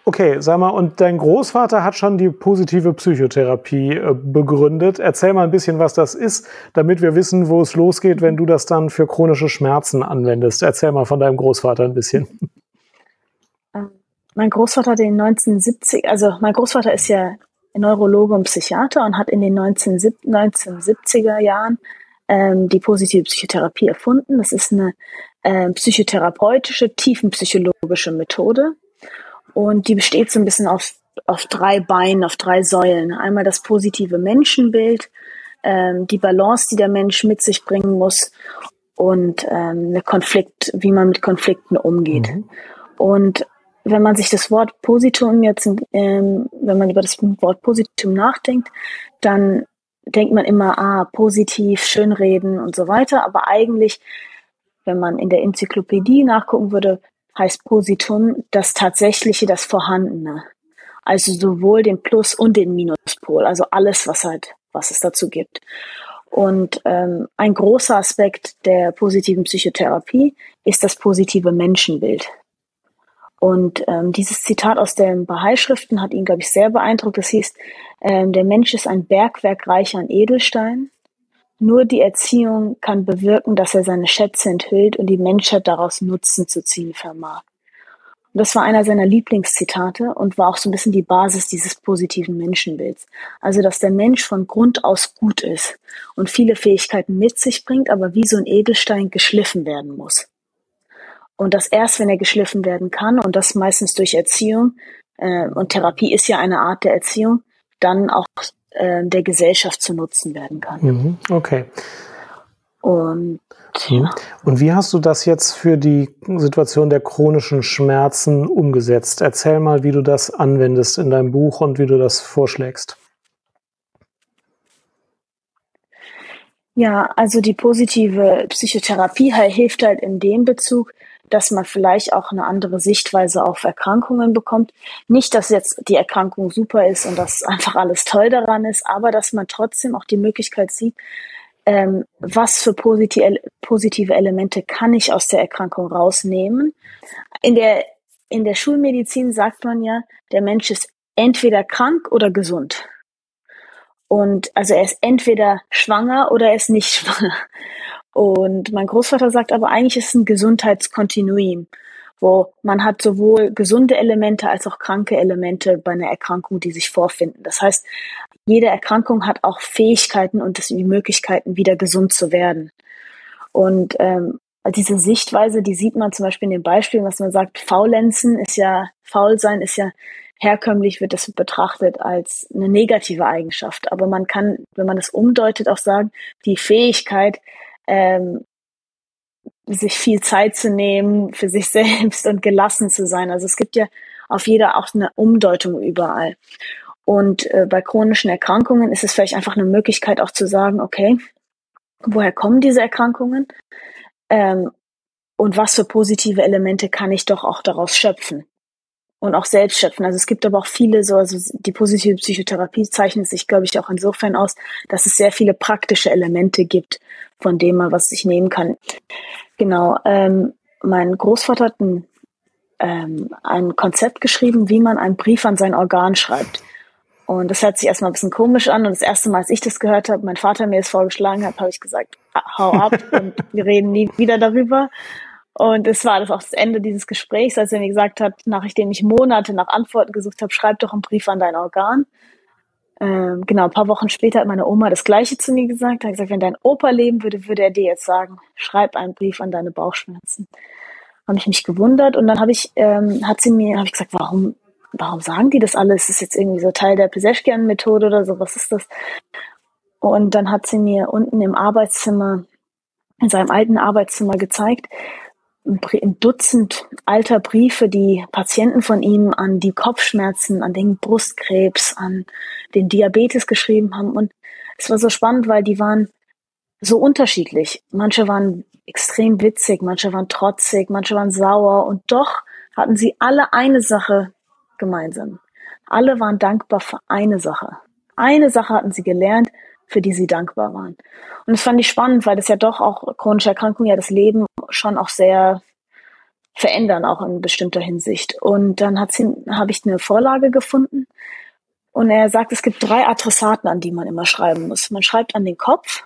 Okay, sag mal, und dein Großvater hat schon die positive Psychotherapie äh, begründet. Erzähl mal ein bisschen, was das ist, damit wir wissen, wo es losgeht, wenn du das dann für chronische Schmerzen anwendest. Erzähl mal von deinem Großvater ein bisschen. Ähm, mein Großvater hat in den 1970, also mein Großvater ist ja Neurologe und Psychiater und hat in den 1970er Jahren ähm, die positive Psychotherapie erfunden. Das ist eine äh, psychotherapeutische, tiefenpsychologische Methode. Und die besteht so ein bisschen auf, auf drei Beinen, auf drei Säulen. Einmal das positive Menschenbild, ähm, die Balance, die der Mensch mit sich bringen muss und ähm, eine Konflikt, wie man mit Konflikten umgeht. Mhm. Und wenn man sich das Wort Positum jetzt, ähm, wenn man über das Wort Positum nachdenkt, dann denkt man immer, ah, positiv, schönreden und so weiter. Aber eigentlich wenn man in der Enzyklopädie nachgucken würde, heißt Positum das Tatsächliche, das Vorhandene. Also sowohl den Plus- und den Minuspol, also alles, was halt, was es dazu gibt. Und ähm, ein großer Aspekt der positiven Psychotherapie ist das positive Menschenbild. Und ähm, dieses Zitat aus den Bahai-Schriften hat ihn, glaube ich, sehr beeindruckt. Es hieß, ähm, der Mensch ist ein Bergwerk reich an Edelsteinen nur die Erziehung kann bewirken, dass er seine Schätze enthüllt und die Menschheit daraus Nutzen zu ziehen vermag. Und das war einer seiner Lieblingszitate und war auch so ein bisschen die Basis dieses positiven Menschenbilds. Also, dass der Mensch von Grund aus gut ist und viele Fähigkeiten mit sich bringt, aber wie so ein Edelstein geschliffen werden muss. Und dass erst, wenn er geschliffen werden kann, und das meistens durch Erziehung, äh, und Therapie ist ja eine Art der Erziehung, dann auch äh, der Gesellschaft zu nutzen werden kann. Mhm, okay. Und, mhm. und wie hast du das jetzt für die Situation der chronischen Schmerzen umgesetzt? Erzähl mal, wie du das anwendest in deinem Buch und wie du das vorschlägst. Ja, also die positive Psychotherapie hilft halt in dem Bezug, dass man vielleicht auch eine andere Sichtweise auf Erkrankungen bekommt. Nicht, dass jetzt die Erkrankung super ist und dass einfach alles toll daran ist, aber dass man trotzdem auch die Möglichkeit sieht, ähm, was für positive Elemente kann ich aus der Erkrankung rausnehmen. In der, in der Schulmedizin sagt man ja, der Mensch ist entweder krank oder gesund. Und also er ist entweder schwanger oder er ist nicht schwanger. Und mein Großvater sagt aber eigentlich ist es ein Gesundheitskontinuum, wo man hat sowohl gesunde Elemente als auch kranke Elemente bei einer Erkrankung, die sich vorfinden. Das heißt, jede Erkrankung hat auch Fähigkeiten und die Möglichkeiten, wieder gesund zu werden. Und ähm, diese Sichtweise, die sieht man zum Beispiel in den Beispielen, was man sagt, Faulenzen ist ja, faul sein ist ja herkömmlich wird das betrachtet als eine negative Eigenschaft. Aber man kann, wenn man das umdeutet, auch sagen, die Fähigkeit, ähm, sich viel Zeit zu nehmen für sich selbst und gelassen zu sein. Also es gibt ja auf jeder auch eine Umdeutung überall. Und äh, bei chronischen Erkrankungen ist es vielleicht einfach eine Möglichkeit auch zu sagen, okay, woher kommen diese Erkrankungen? Ähm, und was für positive Elemente kann ich doch auch daraus schöpfen? Und auch selbst schöpfen. Also es gibt aber auch viele so, also die positive Psychotherapie zeichnet sich, glaube ich, auch insofern aus, dass es sehr viele praktische Elemente gibt, von denen man was sich nehmen kann. Genau. Ähm, mein Großvater hat ein, ähm, ein Konzept geschrieben, wie man einen Brief an sein Organ schreibt. Und das hört sich erstmal ein bisschen komisch an. Und das erste Mal, als ich das gehört habe, mein Vater mir es vorgeschlagen hat, habe ich gesagt, ah, hau ab und wir reden nie wieder darüber. Und es war das auch das Ende dieses Gesprächs, als er mir gesagt hat, nachdem ich Monate nach Antworten gesucht habe, schreib doch einen Brief an dein Organ. Ähm, genau, ein paar Wochen später hat meine Oma das Gleiche zu mir gesagt. Hat gesagt, wenn dein Opa leben würde, würde er dir jetzt sagen, schreib einen Brief an deine Bauchschmerzen. Habe ich mich gewundert und dann habe ich, ähm, hat sie mir, habe ich gesagt, warum warum sagen die das alles? Ist das jetzt irgendwie so Teil der Peseschkian-Methode oder so? Was ist das? Und dann hat sie mir unten im Arbeitszimmer, in seinem alten Arbeitszimmer gezeigt, ein Dutzend alter Briefe, die Patienten von ihm an die Kopfschmerzen, an den Brustkrebs, an den Diabetes geschrieben haben. Und es war so spannend, weil die waren so unterschiedlich. Manche waren extrem witzig, manche waren trotzig, manche waren sauer und doch hatten sie alle eine Sache gemeinsam. Alle waren dankbar für eine Sache. Eine Sache hatten sie gelernt, für die sie dankbar waren. Und das fand ich spannend, weil das ja doch auch chronische Erkrankungen ja das Leben schon auch sehr verändern, auch in bestimmter Hinsicht. Und dann hat sie, habe ich eine Vorlage gefunden. Und er sagt, es gibt drei Adressaten, an die man immer schreiben muss. Man schreibt an den Kopf,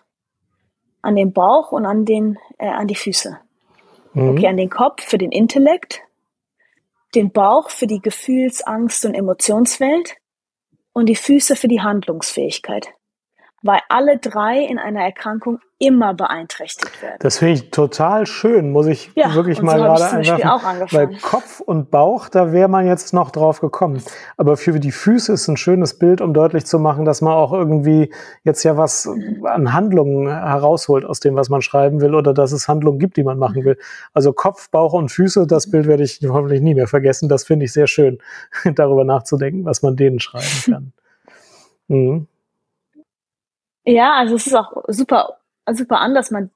an den Bauch und an den, äh, an die Füße. Mhm. Okay, an den Kopf für den Intellekt, den Bauch für die Gefühls-, Angst- und Emotionswelt und die Füße für die Handlungsfähigkeit weil alle drei in einer Erkrankung immer beeinträchtigt werden. Das finde ich total schön, muss ich ja, wirklich so mal gerade einwerfen. Weil Kopf und Bauch, da wäre man jetzt noch drauf gekommen. Aber für die Füße ist ein schönes Bild, um deutlich zu machen, dass man auch irgendwie jetzt ja was an Handlungen herausholt aus dem, was man schreiben will oder dass es Handlungen gibt, die man machen will. Also Kopf, Bauch und Füße, das Bild werde ich hoffentlich nie mehr vergessen. Das finde ich sehr schön, darüber nachzudenken, was man denen schreiben kann. Mhm. Ja, also es ist auch super, super anders. Man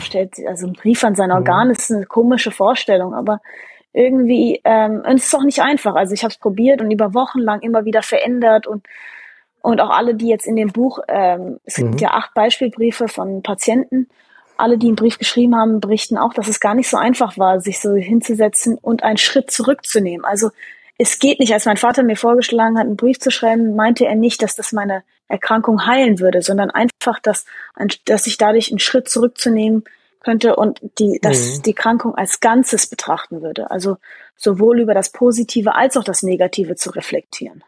stellt, also ein Brief an sein Organ mhm. ist eine komische Vorstellung, aber irgendwie, ähm, und es ist auch nicht einfach. Also ich habe es probiert und über Wochen lang immer wieder verändert und und auch alle, die jetzt in dem Buch, ähm, es mhm. gibt ja acht Beispielbriefe von Patienten, alle, die einen Brief geschrieben haben, berichten auch, dass es gar nicht so einfach war, sich so hinzusetzen und einen Schritt zurückzunehmen. Also es geht nicht. Als mein Vater mir vorgeschlagen hat, einen Brief zu schreiben, meinte er nicht, dass das meine Erkrankung heilen würde, sondern einfach, dass, dass ich dadurch einen Schritt zurückzunehmen könnte und die, dass mhm. die Krankung als Ganzes betrachten würde. Also sowohl über das Positive als auch das Negative zu reflektieren.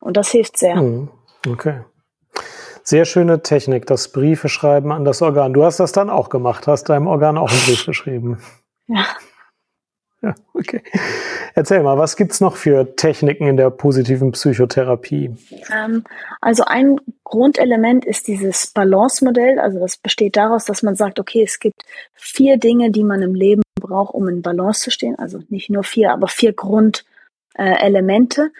Und das hilft sehr. Mhm. Okay. Sehr schöne Technik, das Briefe schreiben an das Organ. Du hast das dann auch gemacht, hast deinem Organ auch einen Brief geschrieben. Ja. Ja, okay. Erzähl mal, was gibt's noch für Techniken in der positiven Psychotherapie? Ähm, also ein Grundelement ist dieses Balance-Modell. Also das besteht daraus, dass man sagt, okay, es gibt vier Dinge, die man im Leben braucht, um in Balance zu stehen. Also nicht nur vier, aber vier Grundelemente. Äh,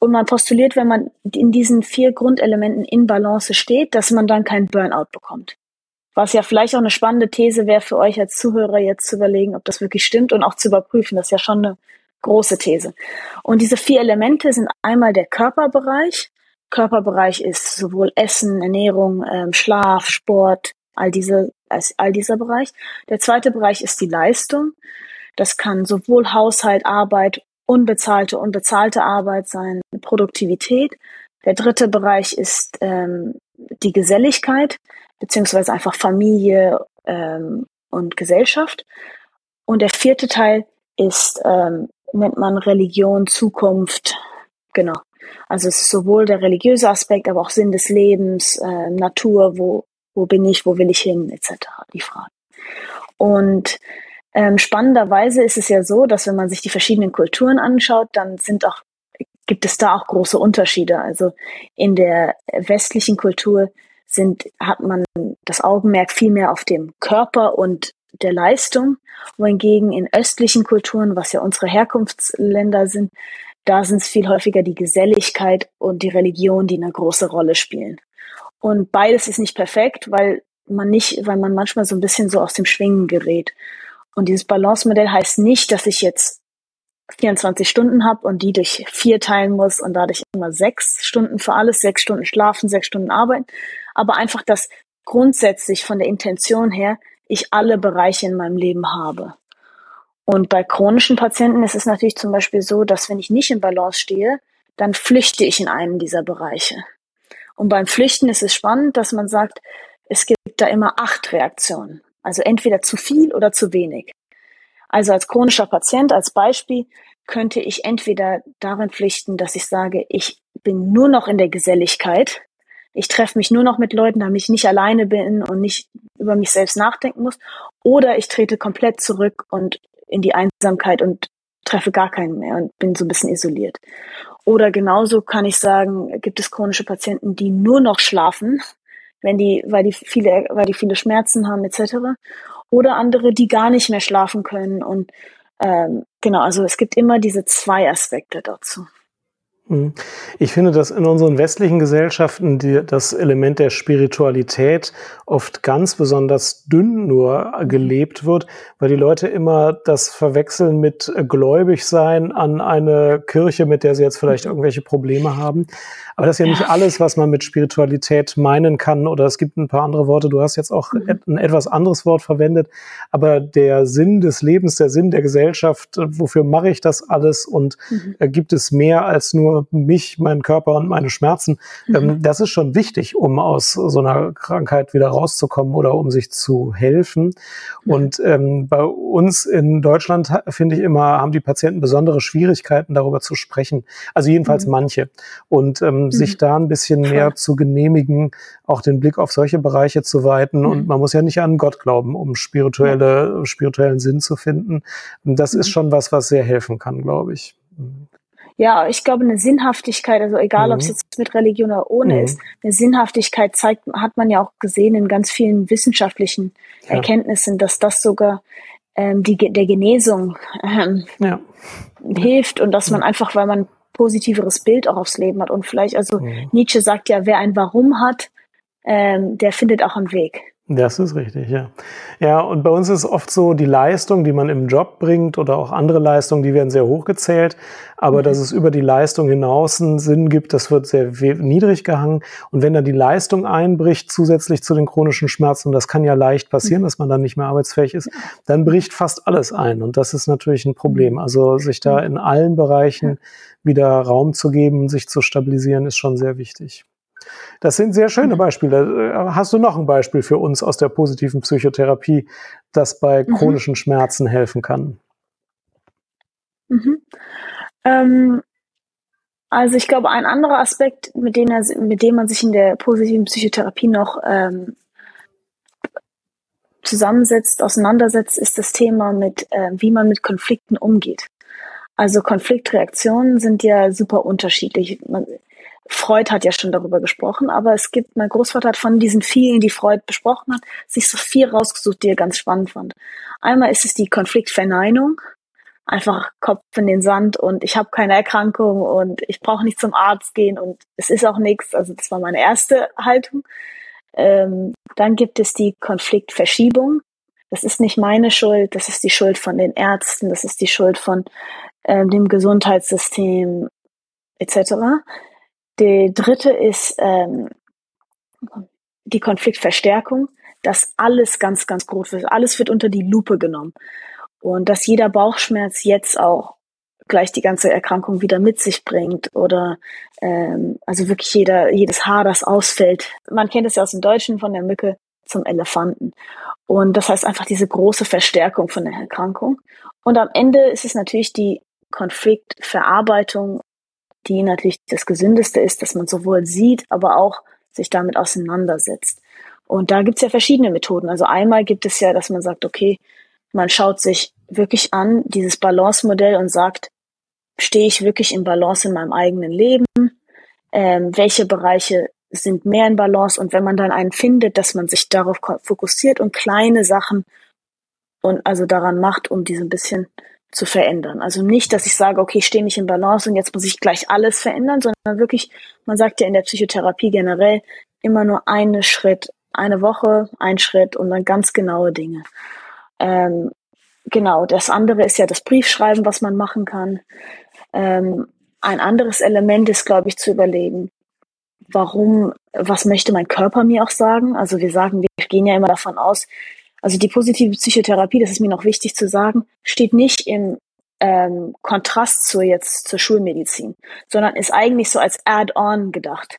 und man postuliert, wenn man in diesen vier Grundelementen in Balance steht, dass man dann keinen Burnout bekommt. Was ja vielleicht auch eine spannende These wäre für euch als Zuhörer jetzt zu überlegen, ob das wirklich stimmt und auch zu überprüfen. Das ist ja schon eine große These. Und diese vier Elemente sind einmal der Körperbereich. Körperbereich ist sowohl Essen, Ernährung, ähm, Schlaf, Sport, all diese, all dieser Bereich. Der zweite Bereich ist die Leistung. Das kann sowohl Haushalt, Arbeit, unbezahlte und bezahlte Arbeit sein, Produktivität. Der dritte Bereich ist ähm, die Geselligkeit beziehungsweise einfach Familie ähm, und Gesellschaft. Und der vierte Teil ist, ähm, nennt man Religion, Zukunft, genau. Also es ist sowohl der religiöse Aspekt, aber auch Sinn des Lebens, äh, Natur, wo, wo bin ich, wo will ich hin, etc. Die Frage. Und ähm, spannenderweise ist es ja so, dass wenn man sich die verschiedenen Kulturen anschaut, dann sind auch gibt es da auch große Unterschiede. Also in der westlichen Kultur sind, hat man das Augenmerk viel mehr auf dem Körper und der Leistung, wohingegen in östlichen Kulturen, was ja unsere Herkunftsländer sind, da sind es viel häufiger die Geselligkeit und die Religion, die eine große Rolle spielen. Und beides ist nicht perfekt, weil man nicht, weil man manchmal so ein bisschen so aus dem Schwingen gerät. Und dieses Balance-Modell heißt nicht, dass ich jetzt 24 Stunden habe und die durch vier teilen muss und dadurch immer sechs Stunden für alles, sechs Stunden schlafen, sechs Stunden arbeiten. Aber einfach, dass grundsätzlich von der Intention her ich alle Bereiche in meinem Leben habe. Und bei chronischen Patienten ist es natürlich zum Beispiel so, dass wenn ich nicht in Balance stehe, dann flüchte ich in einen dieser Bereiche. Und beim Flüchten ist es spannend, dass man sagt, es gibt da immer acht Reaktionen. Also entweder zu viel oder zu wenig. Also als chronischer Patient, als Beispiel, könnte ich entweder darin pflichten, dass ich sage, ich bin nur noch in der Geselligkeit, ich treffe mich nur noch mit Leuten, damit ich nicht alleine bin und nicht über mich selbst nachdenken muss, oder ich trete komplett zurück und in die Einsamkeit und treffe gar keinen mehr und bin so ein bisschen isoliert. Oder genauso kann ich sagen, gibt es chronische Patienten, die nur noch schlafen, wenn die, weil die viele, weil die viele Schmerzen haben etc oder andere, die gar nicht mehr schlafen können. Und ähm, genau, also es gibt immer diese zwei Aspekte dazu. Mhm. Ich finde, dass in unseren westlichen Gesellschaften die, das Element der Spiritualität oft ganz besonders dünn nur gelebt wird, weil die Leute immer das verwechseln mit gläubig sein an eine Kirche, mit der sie jetzt vielleicht irgendwelche Probleme haben. Aber das ist ja nicht alles, was man mit Spiritualität meinen kann. Oder es gibt ein paar andere Worte. Du hast jetzt auch mhm. ein etwas anderes Wort verwendet. Aber der Sinn des Lebens, der Sinn der Gesellschaft, wofür mache ich das alles? Und mhm. äh, gibt es mehr als nur mich, meinen Körper und meine Schmerzen? Mhm. Ähm, das ist schon wichtig, um aus so einer Krankheit wieder rauszukommen oder um sich zu helfen. Mhm. Und ähm, bei uns in Deutschland, finde ich immer, haben die Patienten besondere Schwierigkeiten, darüber zu sprechen. Also jedenfalls mhm. manche. Und ähm, mhm. sich da ein bisschen mehr zu genehmigen, auch den Blick auf solche Bereiche zu weiten. Mhm. Und man muss ja nicht an Gott glauben, um spirituelle, spirituellen Sinn zu finden. Und das ist mhm. schon was, was sehr helfen kann, glaube ich. Mhm. Ja, ich glaube, eine Sinnhaftigkeit, also egal, ob es mhm. jetzt mit Religion oder ohne mhm. ist, eine Sinnhaftigkeit zeigt, hat man ja auch gesehen in ganz vielen wissenschaftlichen ja. Erkenntnissen, dass das sogar ähm, die, der Genesung ähm, ja. hilft und dass man einfach, weil man positiveres Bild auch aufs Leben hat. Und vielleicht, also mhm. Nietzsche sagt ja, wer ein Warum hat, ähm, der findet auch einen Weg. Das ist richtig, ja. Ja, und bei uns ist oft so, die Leistung, die man im Job bringt oder auch andere Leistungen, die werden sehr hoch gezählt. Aber mhm. dass es über die Leistung hinaus einen Sinn gibt, das wird sehr niedrig gehangen. Und wenn dann die Leistung einbricht, zusätzlich zu den chronischen Schmerzen, und das kann ja leicht passieren, mhm. dass man dann nicht mehr arbeitsfähig ist, dann bricht fast alles ein. Und das ist natürlich ein Problem. Mhm. Also sich da in allen Bereichen wieder Raum zu geben, sich zu stabilisieren, ist schon sehr wichtig. Das sind sehr schöne mhm. Beispiele. Äh, hast du noch ein Beispiel für uns aus der positiven Psychotherapie, das bei mhm. chronischen Schmerzen helfen kann? Mhm. Ähm, also ich glaube, ein anderer Aspekt, mit dem, er, mit dem man sich in der positiven Psychotherapie noch ähm, zusammensetzt, auseinandersetzt, ist das Thema mit, äh, wie man mit Konflikten umgeht. Also Konfliktreaktionen sind ja super unterschiedlich. Man, Freud hat ja schon darüber gesprochen, aber es gibt, mein Großvater hat von diesen vielen, die Freud besprochen hat, sich so vier rausgesucht, die er ganz spannend fand. Einmal ist es die Konfliktverneinung, einfach Kopf in den Sand und ich habe keine Erkrankung und ich brauche nicht zum Arzt gehen und es ist auch nichts. Also das war meine erste Haltung. Ähm, dann gibt es die Konfliktverschiebung. Das ist nicht meine Schuld, das ist die Schuld von den Ärzten, das ist die Schuld von äh, dem Gesundheitssystem etc. Die dritte ist ähm, die Konfliktverstärkung, dass alles ganz, ganz groß wird. Alles wird unter die Lupe genommen. Und dass jeder Bauchschmerz jetzt auch gleich die ganze Erkrankung wieder mit sich bringt oder ähm, also wirklich jeder, jedes Haar, das ausfällt. Man kennt es ja aus dem Deutschen von der Mücke zum Elefanten. Und das heißt einfach diese große Verstärkung von der Erkrankung. Und am Ende ist es natürlich die Konfliktverarbeitung die natürlich das Gesündeste ist, dass man sowohl sieht, aber auch sich damit auseinandersetzt. Und da gibt es ja verschiedene Methoden. Also einmal gibt es ja, dass man sagt, okay, man schaut sich wirklich an, dieses Balance-Modell und sagt, stehe ich wirklich in Balance in meinem eigenen Leben? Ähm, welche Bereiche sind mehr in Balance? Und wenn man dann einen findet, dass man sich darauf fokussiert und kleine Sachen und also daran macht, um diese ein bisschen zu verändern. Also nicht, dass ich sage, okay, ich stehe nicht in Balance und jetzt muss ich gleich alles verändern, sondern wirklich, man sagt ja in der Psychotherapie generell immer nur einen Schritt, eine Woche, ein Schritt und dann ganz genaue Dinge. Ähm, genau, das andere ist ja das Briefschreiben, was man machen kann. Ähm, ein anderes Element ist, glaube ich, zu überlegen, warum, was möchte mein Körper mir auch sagen? Also wir sagen, wir gehen ja immer davon aus, also die positive Psychotherapie, das ist mir noch wichtig zu sagen, steht nicht im ähm, Kontrast zur jetzt zur Schulmedizin, sondern ist eigentlich so als Add-on gedacht.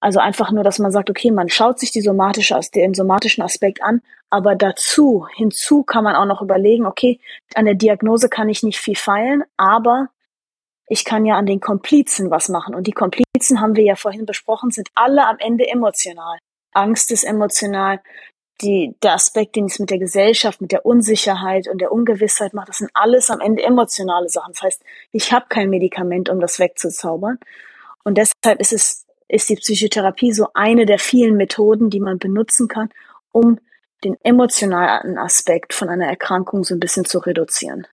Also einfach nur, dass man sagt, okay, man schaut sich die somatische, den somatischen Aspekt an, aber dazu, hinzu kann man auch noch überlegen, okay, an der Diagnose kann ich nicht viel feilen, aber ich kann ja an den Komplizen was machen. Und die Komplizen haben wir ja vorhin besprochen, sind alle am Ende emotional. Angst ist emotional, die, der Aspekt, den es mit der Gesellschaft, mit der Unsicherheit und der Ungewissheit macht, das sind alles am Ende emotionale Sachen. Das heißt, ich habe kein Medikament, um das wegzuzaubern. Und deshalb ist es, ist die Psychotherapie so eine der vielen Methoden, die man benutzen kann, um den emotionalen Aspekt von einer Erkrankung so ein bisschen zu reduzieren.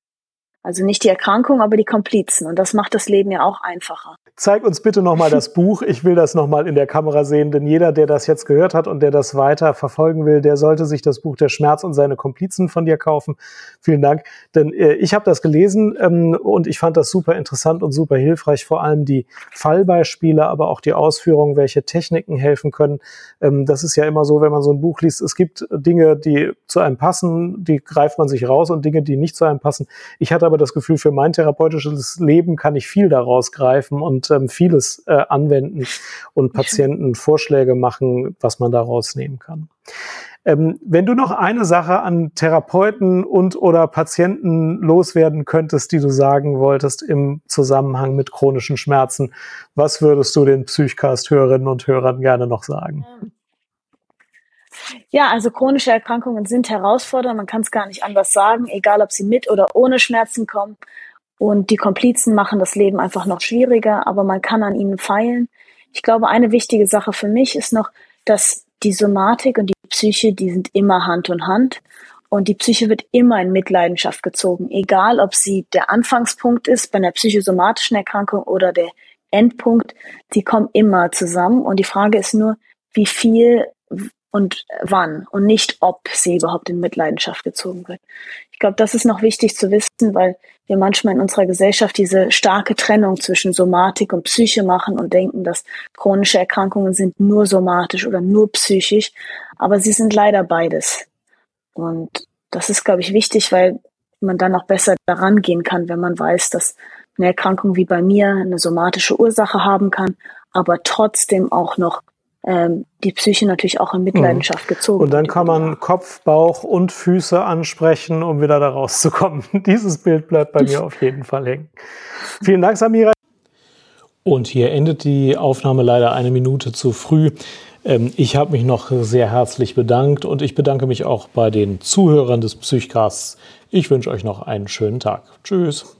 Also nicht die Erkrankung, aber die Komplizen. Und das macht das Leben ja auch einfacher. Zeig uns bitte nochmal das Buch. Ich will das nochmal in der Kamera sehen, denn jeder, der das jetzt gehört hat und der das weiter verfolgen will, der sollte sich das Buch Der Schmerz und seine Komplizen von dir kaufen. Vielen Dank. Denn äh, ich habe das gelesen ähm, und ich fand das super interessant und super hilfreich. Vor allem die Fallbeispiele, aber auch die Ausführung, welche Techniken helfen können. Ähm, das ist ja immer so, wenn man so ein Buch liest. Es gibt Dinge, die zu einem passen, die greift man sich raus und Dinge, die nicht zu einem passen. Ich hatte aber das Gefühl, für mein therapeutisches Leben kann ich viel daraus greifen und und ähm, vieles äh, anwenden und Patienten Vorschläge machen, was man daraus nehmen kann. Ähm, wenn du noch eine Sache an Therapeuten und oder Patienten loswerden könntest, die du sagen wolltest im Zusammenhang mit chronischen Schmerzen, was würdest du den Psychcast-Hörerinnen und Hörern gerne noch sagen? Ja, also chronische Erkrankungen sind herausfordernd. Man kann es gar nicht anders sagen, egal ob sie mit oder ohne Schmerzen kommen. Und die Komplizen machen das Leben einfach noch schwieriger, aber man kann an ihnen feilen. Ich glaube, eine wichtige Sache für mich ist noch, dass die Somatik und die Psyche, die sind immer Hand in Hand. Und die Psyche wird immer in Mitleidenschaft gezogen, egal ob sie der Anfangspunkt ist bei einer psychosomatischen Erkrankung oder der Endpunkt, die kommen immer zusammen. Und die Frage ist nur, wie viel und wann und nicht, ob sie überhaupt in Mitleidenschaft gezogen wird. Ich glaube, das ist noch wichtig zu wissen, weil wir manchmal in unserer Gesellschaft diese starke Trennung zwischen Somatik und Psyche machen und denken, dass chronische Erkrankungen sind nur somatisch oder nur psychisch, aber sie sind leider beides. Und das ist, glaube ich, wichtig, weil man dann auch besser daran gehen kann, wenn man weiß, dass eine Erkrankung wie bei mir eine somatische Ursache haben kann, aber trotzdem auch noch ähm, die Psyche natürlich auch in Mitleidenschaft mhm. gezogen. Und dann kann man Kopf, Bauch und Füße ansprechen, um wieder da rauszukommen. Dieses Bild bleibt bei mir auf jeden Fall hängen. Vielen Dank, Samira. Und hier endet die Aufnahme leider eine Minute zu früh. Ähm, ich habe mich noch sehr herzlich bedankt und ich bedanke mich auch bei den Zuhörern des Psychcasts. Ich wünsche euch noch einen schönen Tag. Tschüss.